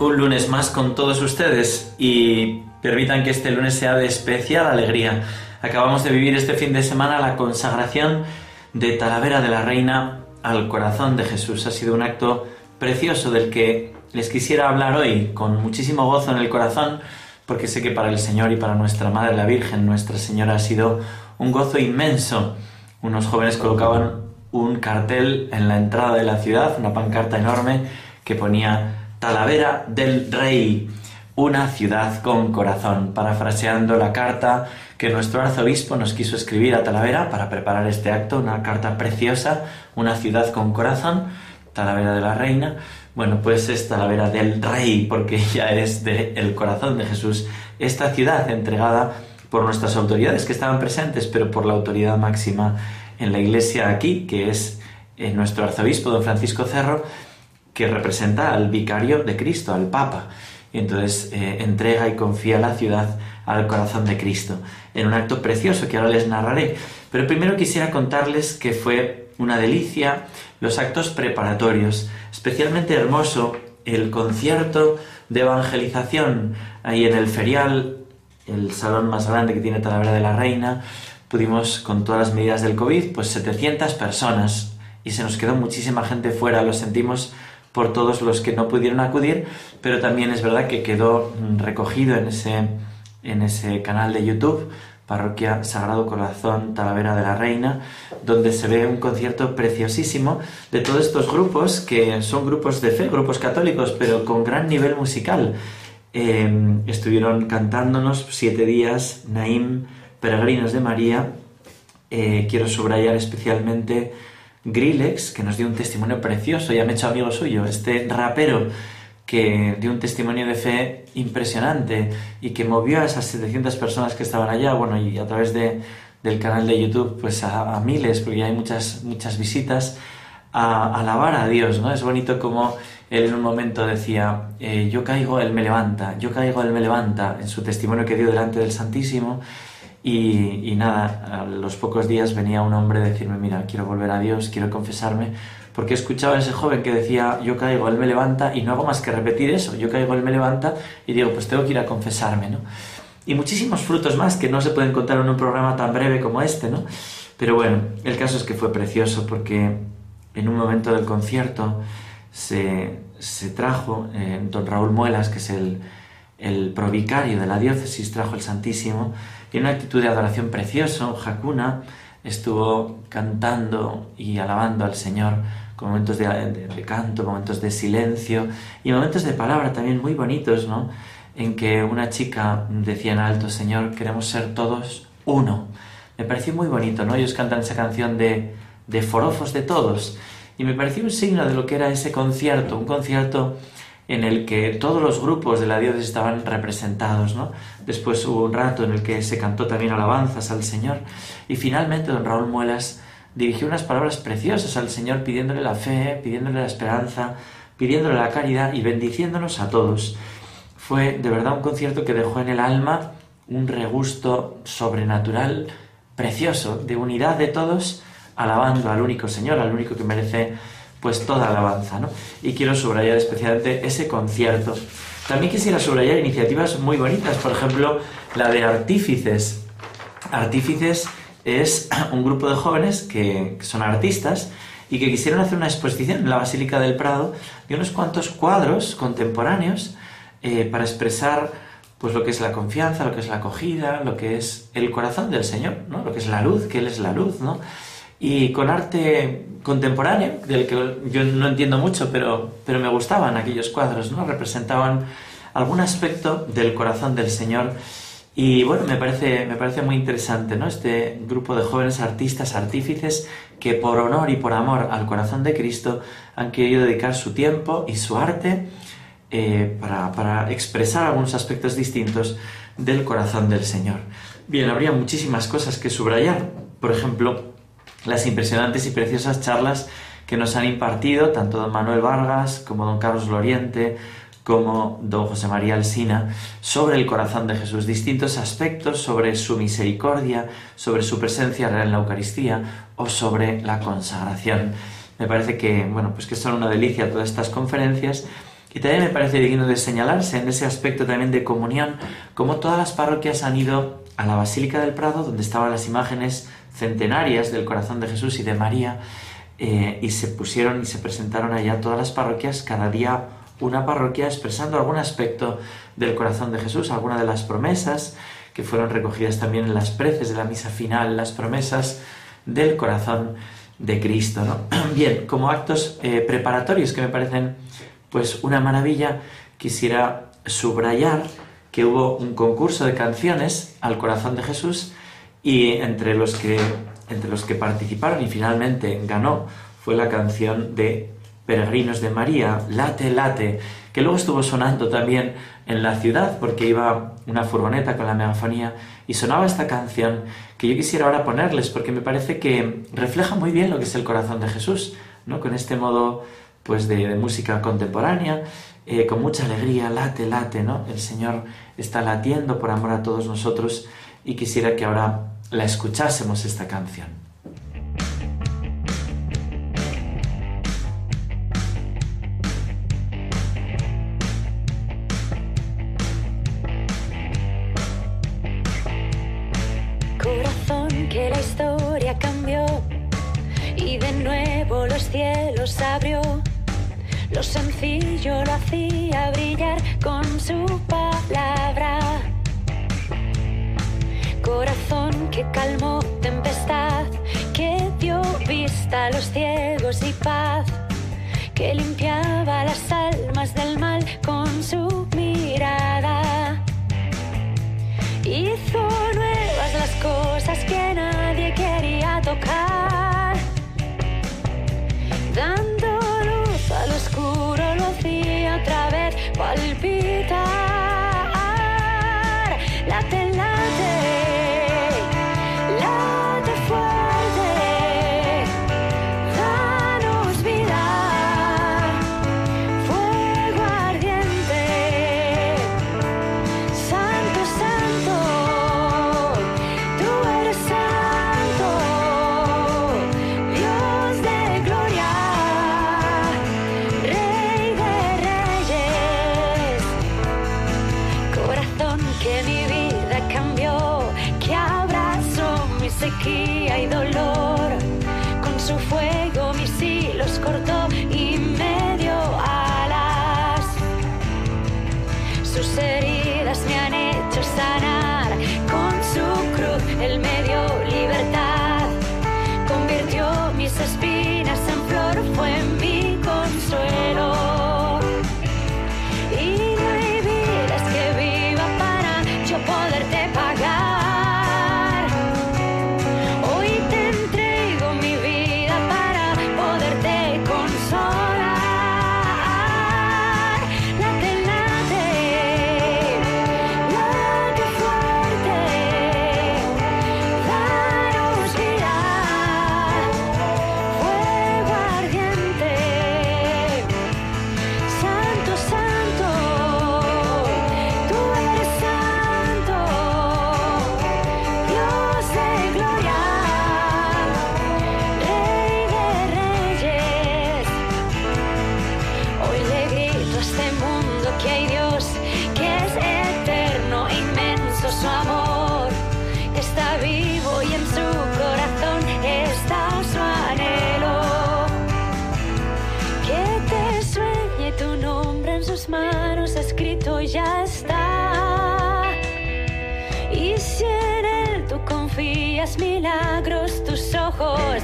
un lunes más con todos ustedes y permitan que este lunes sea de especial alegría. Acabamos de vivir este fin de semana la consagración de Talavera de la Reina al corazón de Jesús. Ha sido un acto precioso del que les quisiera hablar hoy con muchísimo gozo en el corazón porque sé que para el Señor y para nuestra Madre la Virgen, Nuestra Señora, ha sido un gozo inmenso. Unos jóvenes colocaban un cartel en la entrada de la ciudad, una pancarta enorme que ponía Talavera del Rey, una ciudad con corazón, parafraseando la carta que nuestro arzobispo nos quiso escribir a Talavera para preparar este acto, una carta preciosa, una ciudad con corazón, Talavera de la Reina. Bueno, pues es Talavera del Rey, porque ya es del el corazón de Jesús, esta ciudad entregada por nuestras autoridades que estaban presentes, pero por la autoridad máxima en la iglesia aquí, que es eh, nuestro arzobispo, don Francisco Cerro, que representa al vicario de Cristo, al Papa. Y entonces eh, entrega y confía la ciudad al corazón de Cristo, en un acto precioso que ahora les narraré. Pero primero quisiera contarles que fue una delicia los actos preparatorios, especialmente hermoso el concierto de evangelización ahí en el ferial, el salón más grande que tiene Talavera de la Reina. Pudimos, con todas las medidas del COVID, pues 700 personas y se nos quedó muchísima gente fuera, lo sentimos por todos los que no pudieron acudir, pero también es verdad que quedó mm, recogido en ese, en ese canal de YouTube, Parroquia Sagrado Corazón Talavera de la Reina, donde se ve un concierto preciosísimo de todos estos grupos, que son grupos de fe, grupos católicos, pero con gran nivel musical. Em, estuvieron cantándonos siete días Naim, Peregrinos de María. Eh, quiero subrayar especialmente Grillex, que nos dio un testimonio precioso, ya me he hecho amigo suyo, este rapero que dio un testimonio de fe impresionante y que movió a esas 700 personas que estaban allá, bueno, y a través de, del canal de YouTube, pues a, miles, porque hay muchas, muchas visitas, a, alabar a Dios, ¿no? Es bonito como él en un momento decía, eh, yo caigo, Él me levanta, yo caigo, Él me levanta, en su testimonio que dio delante del Santísimo, y, nada, a los pocos días venía un hombre a decirme, mira, quiero volver a Dios, quiero confesarme, porque escuchaba a ese joven que decía, yo caigo, Él me levanta, y no hago más que repetir eso, yo caigo, Él me levanta, y digo, pues tengo que ir a confesarme, ¿no? Y muchísimos frutos más que no se pueden contar en un programa tan breve como este, ¿no? Pero bueno, el caso es que fue precioso porque en un momento del concierto se, se trajo, eh, don Raúl Muelas, que es el, el provicario de la diócesis, trajo el Santísimo, tiene una actitud de adoración precioso. Hakuna estuvo cantando y alabando al Señor con momentos de, canto, momentos de silencio y momentos de palabra también muy bonitos, ¿no? En que una chica decía en alto, Señor, queremos ser todos uno. Me pareció muy bonito, ¿no? Ellos cantan esa canción de, de forofos de todos y me pareció un signo de lo que era ese concierto, un concierto en el que todos los grupos de la diócesis estaban representados. Después hubo un rato en el que se cantó también alabanzas al Señor y finalmente don Raúl Muelas dirigió unas palabras preciosas al Señor pidiéndole la fe, pidiéndole la esperanza, pidiéndole la caridad y bendiciéndonos a todos. Fue de verdad un concierto que dejó en el alma un regusto sobrenatural precioso de unidad de todos alabando al único Señor, al único que merece pues toda alabanza, ¿no? Y quiero subrayar especialmente ese concierto. También quisiera subrayar iniciativas muy bonitas, por ejemplo, la de Artífices. Artífices es un grupo de jóvenes que, son artistas y que quisieron hacer una exposición en la Basílica del Prado de unos cuantos cuadros contemporáneos eh, para expresar pues lo que es la confianza, lo que es la acogida, lo que es el corazón del Señor, ¿no? Lo que es la luz, que Él es la luz, ¿no? Y con arte contemporáneo, del que yo no entiendo mucho, pero, pero me gustaban aquellos cuadros, ¿no? Representaban algún aspecto del corazón del Señor. Y bueno, me parece, me parece muy interesante, ¿no? Este grupo de jóvenes artistas, artífices, que por honor y por amor al corazón de Cristo han querido dedicar su tiempo y su arte eh, para, para expresar algunos aspectos distintos del corazón del Señor. Bien, habría muchísimas cosas que subrayar. Por ejemplo, las impresionantes y preciosas charlas que nos han impartido tanto don Manuel Vargas como don Carlos Loriente, como don José María Alsina, sobre el corazón de Jesús, distintos aspectos sobre su misericordia, sobre su presencia real en la Eucaristía o sobre la consagración. Me parece que, bueno, pues que son una delicia todas estas conferencias y también me parece digno de señalarse en ese aspecto también de comunión, como todas las parroquias han ido a la Basílica del Prado, donde estaban las imágenes centenarias del corazón de Jesús y de María, eh, y se pusieron y se presentaron allá todas las parroquias, cada día una parroquia expresando algún aspecto del corazón de Jesús, alguna de las promesas que fueron recogidas también en las preces de la misa final, las promesas del corazón de Cristo. ¿no? Bien, como actos eh, preparatorios que me parecen pues una maravilla, quisiera subrayar que hubo un concurso de canciones al corazón de Jesús y entre los que, entre los que participaron y finalmente ganó fue la canción de Peregrinos de María, Late, Late, que luego estuvo sonando también en la ciudad porque iba una furgoneta con la megafonía y sonaba esta canción que yo quisiera ahora ponerles porque me parece que refleja muy bien lo que es el corazón de Jesús, ¿no? Con este modo pues de, música contemporánea, eh, con mucha alegría, late, late, ¿no? El Señor está latiendo por amor a todos nosotros y quisiera que ahora la escuchásemos esta canción. abrió, lo sencillo lo hacía brillar con su palabra. Corazón que calmó tempestad, que dio vista a los ciegos y paz, que limpiaba las almas del mal con su mirada. Hizo nuevas las cosas que nadie quería tocar. otra vez palpita. hacías milagros tus ojos.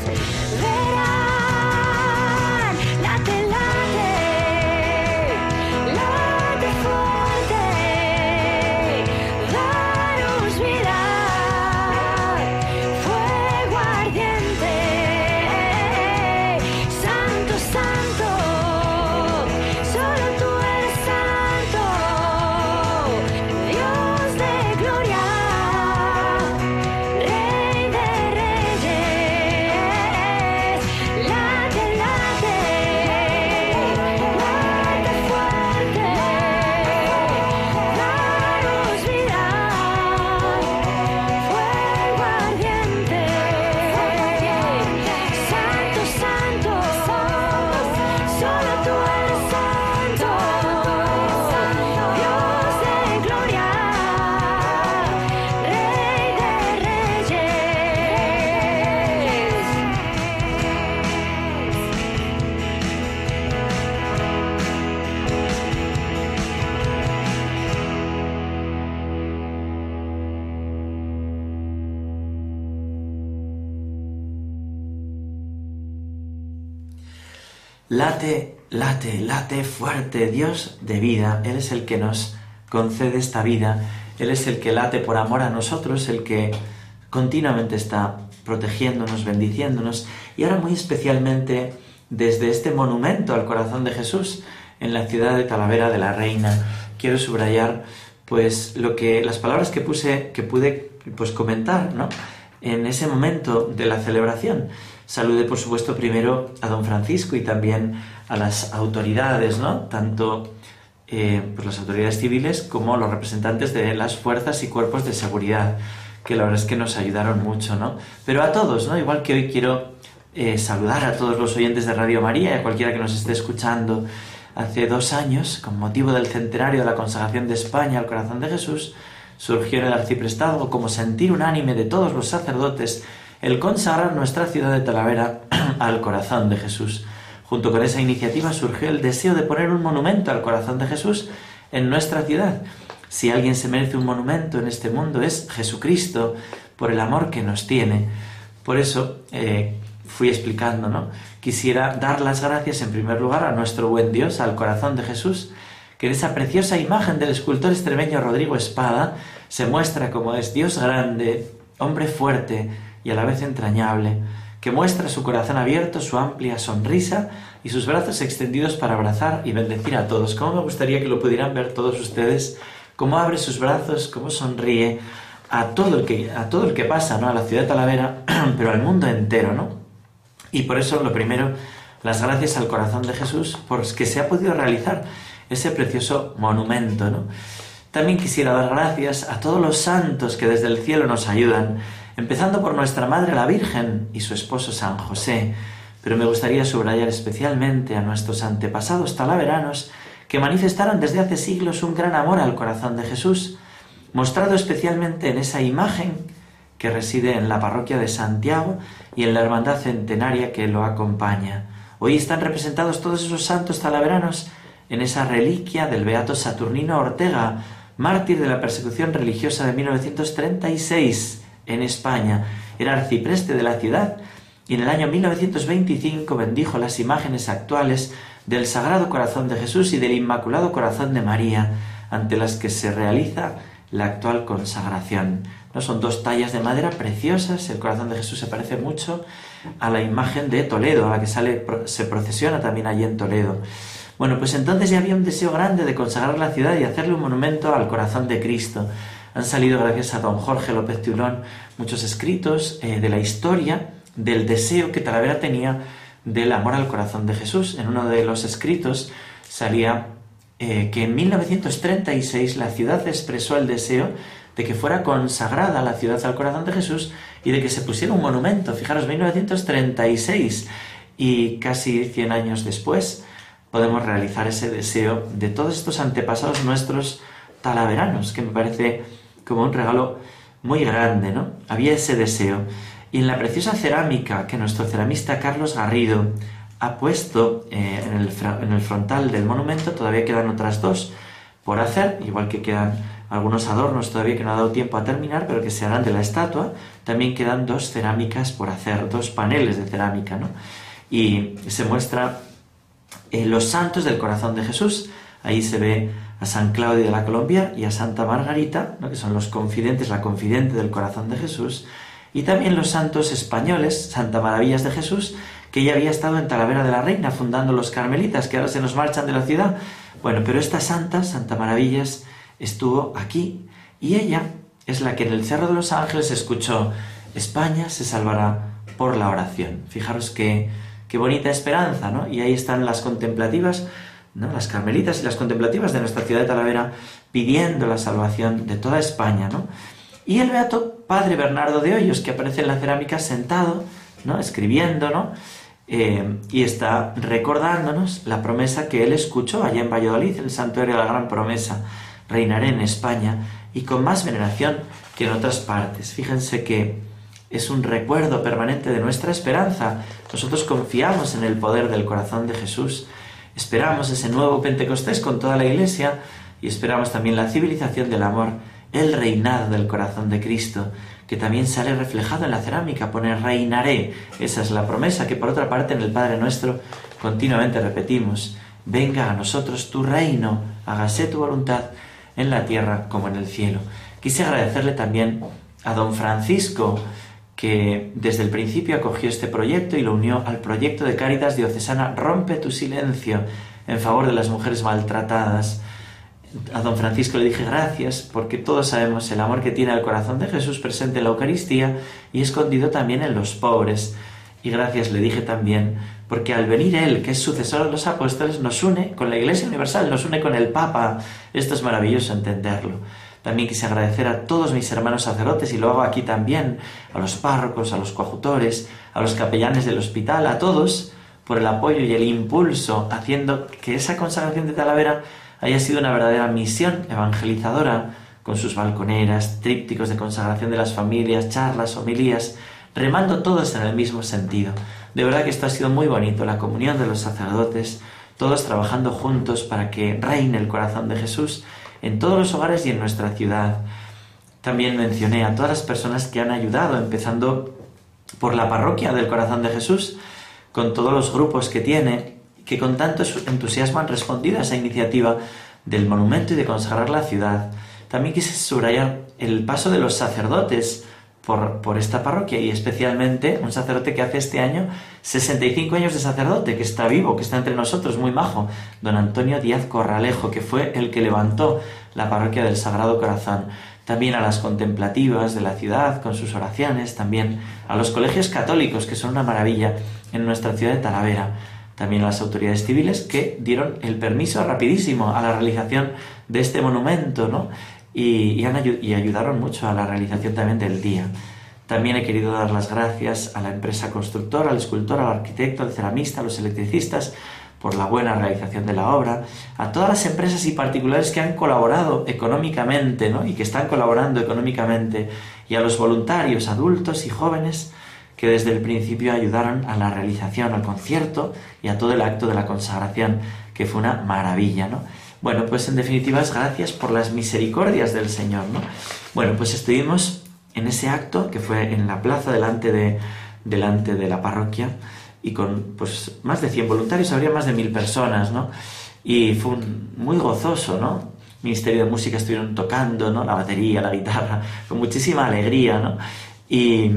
Late, late, late fuerte, Dios de vida, Él es el que nos concede esta vida, Él es el que late por amor a nosotros, el que continuamente está protegiéndonos, bendiciéndonos, y ahora muy especialmente desde este monumento al corazón de Jesús en la ciudad de Talavera de la Reina, quiero subrayar pues lo que las palabras que puse que pude pues comentar, ¿no? En ese momento de la celebración. Salude, por supuesto, primero a don Francisco y también a las autoridades, ¿no? Tanto eh, pues las autoridades civiles como los representantes de las fuerzas y cuerpos de seguridad, que la verdad es que nos ayudaron mucho, ¿no? Pero a todos, ¿no? Igual que hoy quiero eh, saludar a todos los oyentes de Radio María y a cualquiera que nos esté escuchando. Hace dos años, con motivo del centenario de la consagración de España al corazón de Jesús, surgió en el arciprestazgo como sentir unánime de todos los sacerdotes el consagrar nuestra ciudad de Talavera al corazón de Jesús. Junto con esa iniciativa surgió el deseo de poner un monumento al corazón de Jesús en nuestra ciudad. Si alguien se merece un monumento en este mundo es Jesucristo, por el amor que nos tiene. Por eso eh, fui explicando, ¿no? Quisiera dar las gracias en primer lugar a nuestro buen Dios, al corazón de Jesús, que en esa preciosa imagen del escultor extremeño Rodrigo Espada se muestra como es Dios grande, hombre fuerte, y a la vez entrañable, que muestra su corazón abierto, su amplia sonrisa y sus brazos extendidos para abrazar y bendecir a todos. ¿Cómo me gustaría que lo pudieran ver todos ustedes? Cómo abre sus brazos, cómo sonríe a todo el que, a todo el que pasa, ¿no? A la ciudad de Talavera, pero al mundo entero, ¿no? Y por eso, lo primero, las gracias al corazón de Jesús por que se ha podido realizar ese precioso monumento, ¿no? También quisiera dar gracias a todos los santos que desde el cielo nos ayudan empezando por nuestra Madre la Virgen y su esposo San José, pero me gustaría subrayar especialmente a nuestros antepasados talaveranos que manifestaron desde hace siglos un gran amor al corazón de Jesús, mostrado especialmente en esa imagen que reside en la parroquia de Santiago y en la hermandad centenaria que lo acompaña. Hoy están representados todos esos santos talaveranos en esa reliquia del beato Saturnino Ortega, mártir de la persecución religiosa de 1936 en España. Era arcipreste de la ciudad y en el año 1925 bendijo las imágenes actuales del Sagrado Corazón de Jesús y del Inmaculado Corazón de María, ante las que se realiza la actual consagración. ¿No? Son dos tallas de madera preciosas, el corazón de Jesús se parece mucho a la imagen de Toledo, a la que sale, se procesiona también allí en Toledo. Bueno, pues entonces ya había un deseo grande de consagrar la ciudad y hacerle un monumento al corazón de Cristo. Han salido, gracias a don Jorge López Tiulón, muchos escritos eh, de la historia del deseo que Talavera tenía del amor al corazón de Jesús. En uno de los escritos salía eh, que en 1936 la ciudad expresó el deseo de que fuera consagrada la ciudad al corazón de Jesús y de que se pusiera un monumento. Fijaros, 1936 y casi 100 años después podemos realizar ese deseo de todos estos antepasados nuestros talaveranos, que me parece como un regalo muy grande, ¿no? Había ese deseo. Y en la preciosa cerámica que nuestro ceramista Carlos Garrido ha puesto eh, en, el, frontal del monumento, todavía quedan otras dos por hacer, igual que quedan algunos adornos todavía que no ha dado tiempo a terminar, pero que se harán de la estatua. También quedan dos cerámicas por hacer, dos paneles de cerámica, ¿no? Y se muestra eh, los santos del corazón de Jesús. Ahí se ve a San Claudio de la Colombia y a Santa Margarita, que son los confidentes, la confidente del corazón de Jesús, y también los santos españoles, Santa Maravillas de Jesús, que ya había estado en Talavera de la Reina fundando los carmelitas, que ahora se nos marchan de la ciudad. Bueno, pero esta santa, Santa Maravillas, estuvo aquí y ella es la que en el Cerro de los Ángeles escuchó, España se salvará por la oración. Fijaros qué, qué bonita esperanza, ¿no? Y ahí están las contemplativas las carmelitas y las contemplativas de nuestra ciudad de Talavera pidiendo la salvación de toda España. ¿no? Y el beato padre Bernardo de Hoyos, que aparece en la cerámica sentado, ¿no? escribiendo, ¿no? Eh, y está recordándonos la promesa que él escuchó allá en Valladolid, en el santuario de la Gran Promesa, reinaré en España y con más veneración que en otras partes. Fíjense que es un recuerdo permanente de nuestra esperanza. Nosotros confiamos en el poder del corazón de Jesús Esperamos ese nuevo Pentecostés con toda la Iglesia y esperamos también la civilización del amor, el reinado del corazón de Cristo, que también sale reflejado en la cerámica, pone reinaré. Esa es la promesa que por otra parte en el Padre Nuestro continuamente repetimos, venga a nosotros tu reino, hágase tu voluntad en la tierra como en el cielo. Quise agradecerle también a don Francisco, que desde el principio acogió este proyecto y lo unió al proyecto de Cáritas Diocesana Rompe tu silencio en favor de las mujeres maltratadas. A don Francisco le dije gracias porque todos sabemos el amor que tiene el corazón de Jesús presente en la Eucaristía y escondido también en los pobres. Y gracias le dije también porque al venir Él, que es sucesor de los apóstoles, nos une con la Iglesia Universal, nos une con el Papa. Esto es maravilloso entenderlo. También quise agradecer a todos mis hermanos sacerdotes, y lo hago aquí también, a los párrocos, a los coajutores, a los capellanes del hospital, a todos, por el apoyo y el impulso, haciendo que esa consagración de Talavera haya sido una verdadera misión evangelizadora, con sus balconeras, trípticos de consagración de las familias, charlas, homilías, remando todos en el mismo sentido. De verdad que esto ha sido muy bonito, la comunión de los sacerdotes, todos trabajando juntos para que reine el corazón de Jesús en todos los hogares y en nuestra ciudad. También mencioné a todas las personas que han ayudado, empezando por la parroquia del corazón de Jesús, con todos los grupos que tiene, que con tanto entusiasmo han respondido a esa iniciativa del monumento y de consagrar la ciudad. También quise subrayar el paso de los sacerdotes por, esta parroquia y especialmente un sacerdote que hace este año 65 años de sacerdote, que está vivo, que está entre nosotros, muy majo, don Antonio Díaz Corralejo, que fue el que levantó la parroquia del Sagrado Corazón. También a las contemplativas de la ciudad con sus oraciones, también a los colegios católicos, que son una maravilla en nuestra ciudad de Talavera también a las autoridades civiles que dieron el permiso rapidísimo a la realización de este monumento, ¿no? Y, ayudaron mucho a la realización también del día. También he querido dar las gracias a la empresa constructora, al escultor, al arquitecto, al ceramista, a los electricistas por la buena realización de la obra, a todas las empresas y particulares que han colaborado económicamente ¿no? y que están colaborando económicamente, y a los voluntarios, adultos y jóvenes que desde el principio ayudaron a la realización, al concierto y a todo el acto de la consagración, que fue una maravilla. ¿no? Bueno, pues en definitiva es gracias por las misericordias del Señor, ¿no? Bueno, pues estuvimos en ese acto que fue en la plaza delante de, delante de la parroquia y con pues más de 100 voluntarios, habría más de mil personas, ¿no? Y fue muy gozoso, ¿no? Ministerio de Música estuvieron tocando, ¿no? La batería, la guitarra, con muchísima alegría, ¿no? Y,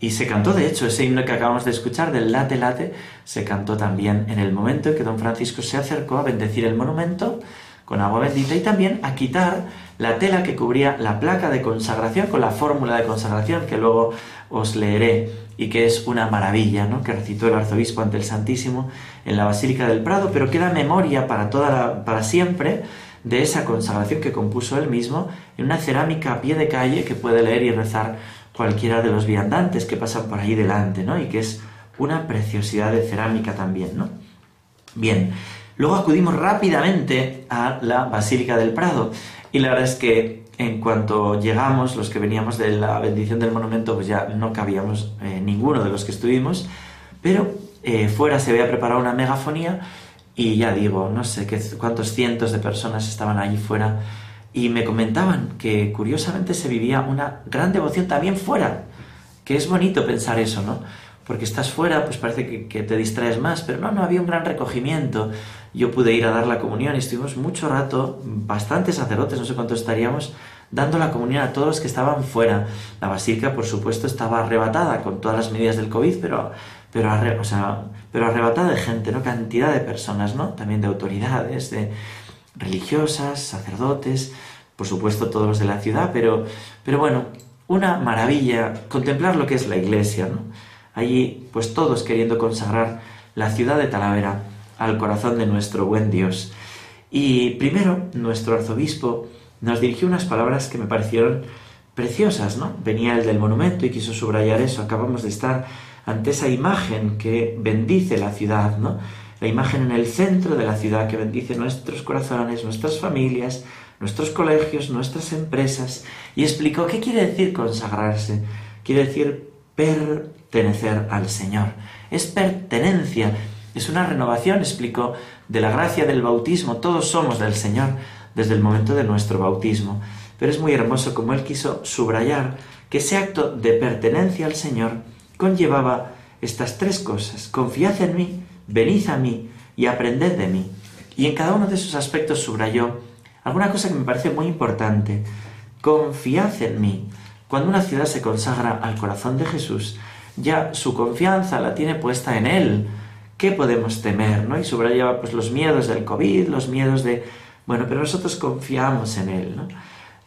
y se cantó, de hecho, ese himno que acabamos de escuchar del late late, se cantó también en el momento en que don Francisco se acercó a bendecir el monumento con agua bendita y también a quitar la tela que cubría la placa de consagración con la fórmula de consagración que luego os leeré y que es una maravilla, ¿no? que recitó el arzobispo ante el Santísimo en la Basílica del Prado, pero queda memoria para toda para siempre de esa consagración que compuso él mismo en una cerámica a pie de calle que puede leer y rezar cualquiera de los viandantes que pasan por ahí delante, ¿no? Y que es una preciosidad de cerámica también, ¿no? Bien, luego acudimos rápidamente a la Basílica del Prado y la verdad es que en cuanto llegamos, los que veníamos de la bendición del monumento, pues ya no cabíamos eh, ninguno de los que estuvimos, pero eh, fuera se había preparado una megafonía y ya digo, no sé qué, cuántos cientos de personas estaban allí fuera y me comentaban que curiosamente se vivía una gran devoción también fuera, que es bonito pensar eso, ¿no? Porque estás fuera, pues parece que, te distraes más, pero no, no había un gran recogimiento. Yo pude ir a dar la comunión y estuvimos mucho rato, bastantes sacerdotes, no sé cuánto estaríamos, dando la comunión a todos los que estaban fuera. La basílica, por supuesto, estaba arrebatada con todas las medidas del COVID, pero, pero, o sea, pero arrebatada de gente, ¿no? Cantidad de personas, ¿no? También de autoridades, de, religiosas, sacerdotes, por supuesto todos los de la ciudad, pero, pero bueno, una maravilla contemplar lo que es la iglesia, ¿no? Allí, pues todos queriendo consagrar la ciudad de Talavera al corazón de nuestro buen Dios. Y primero, nuestro arzobispo nos dirigió unas palabras que me parecieron preciosas, ¿no? Venía el del monumento y quiso subrayar eso. Acabamos de estar ante esa imagen que bendice la ciudad, ¿no? La imagen en el centro de la ciudad que bendice nuestros corazones, nuestras familias, nuestros colegios, nuestras empresas, y explicó qué quiere decir consagrarse. Quiere decir pertenecer al Señor. Es pertenencia, es una renovación, explicó, de la gracia del bautismo. Todos somos del Señor desde el momento de nuestro bautismo. Pero es muy hermoso como él quiso subrayar que ese acto de pertenencia al Señor conllevaba estas tres cosas. Confiad en mí, venid a mí y aprended de mí. Y en cada uno de esos aspectos subrayó alguna cosa que me parece muy importante. Confiad en mí. Cuando una ciudad se consagra al corazón de Jesús, ya su confianza la tiene puesta en Él. ¿Qué podemos temer? ¿no? Y subrayaba pues, los miedos del COVID, los miedos de... Bueno, pero nosotros confiamos en Él. ¿no?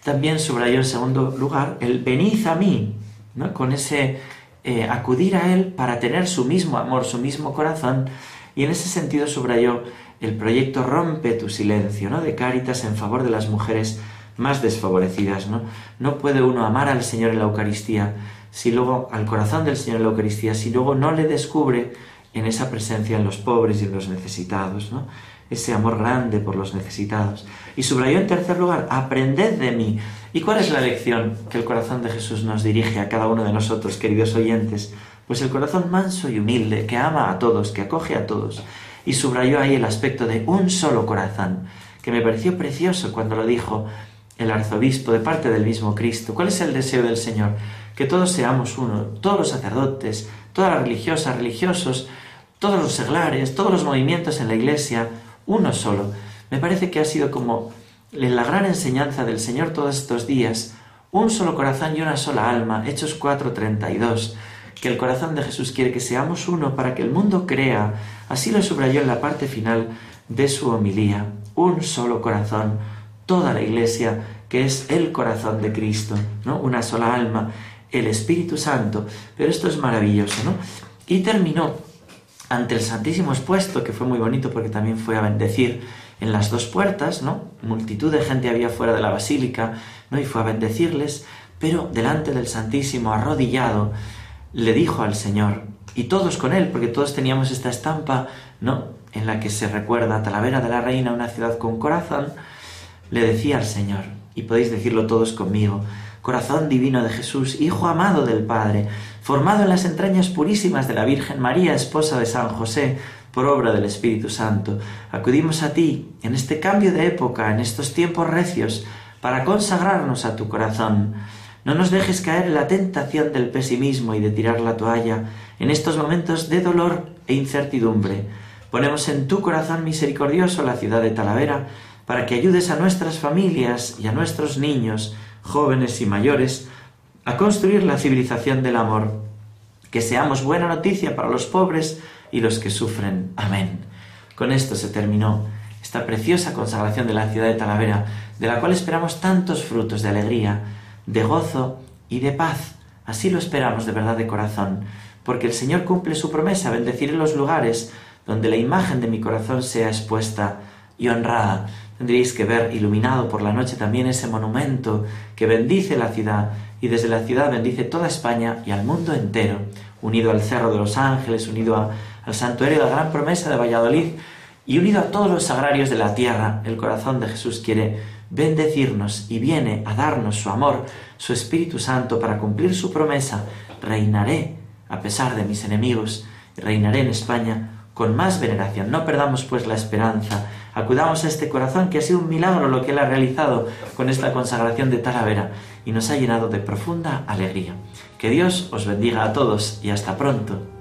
También subrayó en segundo lugar el venid a mí, ¿no? con ese eh, acudir a Él para tener su mismo amor, su mismo corazón. Y en ese sentido subrayó el proyecto Rompe tu silencio, ¿no? de Cáritas en favor de las mujeres más desfavorecidas. ¿no? no puede uno amar al Señor en la Eucaristía si luego al corazón del Señor en la Eucaristía, si luego no le descubre en esa presencia en los pobres y en los necesitados, ¿no? ese amor grande por los necesitados. Y subrayó en tercer lugar, aprended de mí. ¿Y cuál es la lección que el corazón de Jesús nos dirige a cada uno de nosotros, queridos oyentes? Pues el corazón manso y humilde, que ama a todos, que acoge a todos. Y subrayó ahí el aspecto de un solo corazón, que me pareció precioso cuando lo dijo el arzobispo de parte del mismo Cristo. ¿Cuál es el deseo del Señor? Que todos seamos uno, todos los sacerdotes, todas las religiosas, religiosos, todos los seglares, todos los movimientos en la Iglesia, uno solo. Me parece que ha sido como la gran enseñanza del Señor todos estos días, un solo corazón y una sola alma, Hechos 4:32, que el corazón de Jesús quiere que seamos uno para que el mundo crea. Así lo subrayó en la parte final de su homilía, un solo corazón, toda la Iglesia, que es el corazón de Cristo, ¿no? Una sola alma, el Espíritu Santo. Pero esto es maravilloso, ¿no? Y terminó ante el Santísimo expuesto, que fue muy bonito porque también fue a bendecir en las dos puertas, ¿no? Multitud de gente había fuera de la basílica, ¿no? Y fue a bendecirles, pero delante del Santísimo, arrodillado, le dijo al Señor, y todos con él, porque todos teníamos esta estampa, ¿no? En la que se recuerda Talavera de la Reina, una ciudad con corazón, le decía al Señor, y podéis decirlo todos conmigo, corazón divino de Jesús, Hijo amado del Padre, formado en las entrañas purísimas de la Virgen María, esposa de San José, por obra del Espíritu Santo, acudimos a ti en este cambio de época, en estos tiempos recios, para consagrarnos a tu corazón. No nos dejes caer en la tentación del pesimismo y de tirar la toalla en estos momentos de dolor e incertidumbre. Ponemos en tu corazón misericordioso la ciudad de Talavera, para que ayudes a nuestras familias y a nuestros niños, jóvenes y mayores, a construir la civilización del amor. Que seamos buena noticia para los pobres y los que sufren. Amén. Con esto se terminó esta preciosa consagración de la ciudad de Talavera, de la cual esperamos tantos frutos de alegría, de gozo y de paz. Así lo esperamos de verdad de corazón, porque el Señor cumple su promesa, bendecir en los lugares donde la imagen de mi corazón sea expuesta y honrada tendréis que ver iluminado por la noche también ese monumento que bendice la ciudad y desde la ciudad bendice toda España y al mundo entero, unido al Cerro de los Ángeles, unido al santuario de la Gran Promesa de Valladolid y unido a todos los sagrarios de la tierra. El corazón de Jesús quiere bendecirnos y viene a darnos su amor, su Espíritu Santo para cumplir su promesa. Reinaré a pesar de mis enemigos, reinaré en España con más veneración. No perdamos pues la esperanza Acudamos a este corazón que ha sido un milagro lo que Él ha realizado con esta consagración de Talavera y nos ha llenado de profunda alegría. Que Dios os bendiga a todos y hasta pronto.